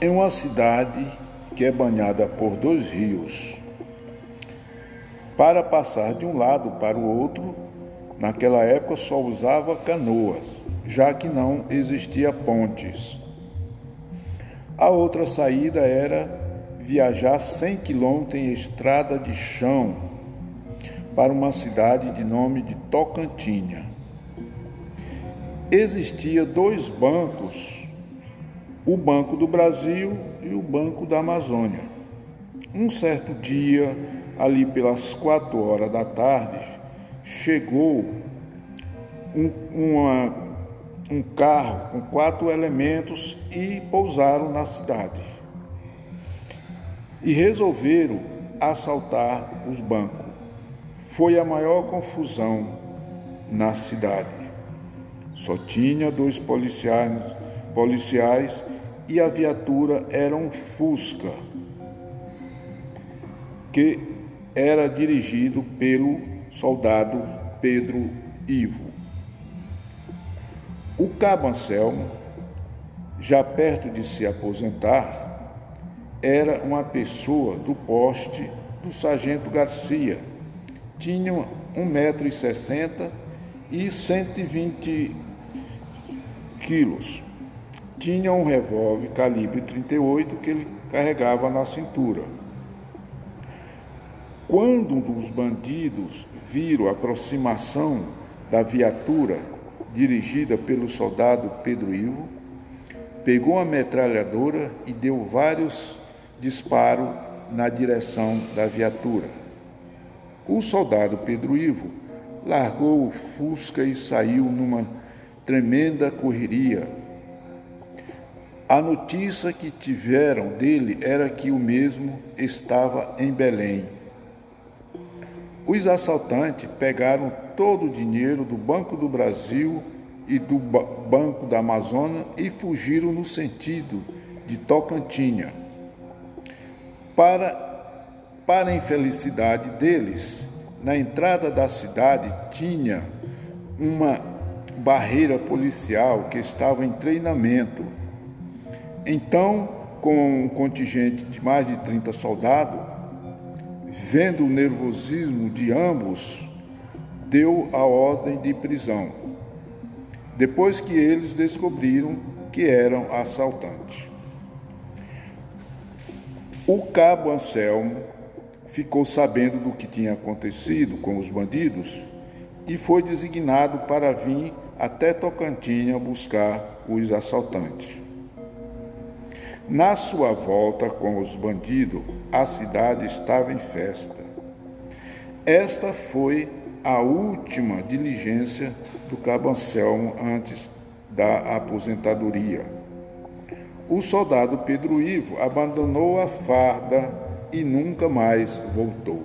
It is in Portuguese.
em uma cidade que é banhada por dois rios. Para passar de um lado para o outro, naquela época só usava canoas, já que não existia pontes. A outra saída era viajar 100 quilômetros em estrada de chão para uma cidade de nome de Tocantinha. Existia dois bancos, o Banco do Brasil e o Banco da Amazônia. Um certo dia, ali pelas quatro horas da tarde, chegou um, uma, um carro com quatro elementos e pousaram na cidade. E resolveram assaltar os bancos. Foi a maior confusão na cidade. Só tinha dois policiais, policiais e a viatura era um Fusca, que era dirigido pelo soldado Pedro Ivo. O cabo Anselmo, já perto de se aposentar, era uma pessoa do poste do sargento Garcia. Tinha 1,60m e 120 quilos. Tinha um revólver calibre 38 que ele carregava na cintura. Quando um dos bandidos viram a aproximação da viatura dirigida pelo soldado Pedro Ivo, pegou a metralhadora e deu vários disparos na direção da viatura. O soldado Pedro Ivo largou o Fusca e saiu numa tremenda correria. A notícia que tiveram dele era que o mesmo estava em Belém. Os assaltantes pegaram todo o dinheiro do Banco do Brasil e do Banco da Amazônia e fugiram no sentido de Tocantinha. Para, para a infelicidade deles, na entrada da cidade tinha uma barreira policial que estava em treinamento. Então, com um contingente de mais de 30 soldados, Vendo o nervosismo de ambos, deu a ordem de prisão, depois que eles descobriram que eram assaltantes. O cabo Anselmo ficou sabendo do que tinha acontecido com os bandidos e foi designado para vir até Tocantinha buscar os assaltantes. Na sua volta com os bandidos, a cidade estava em festa. Esta foi a última diligência do Cabo antes da aposentadoria. O soldado Pedro Ivo abandonou a farda e nunca mais voltou.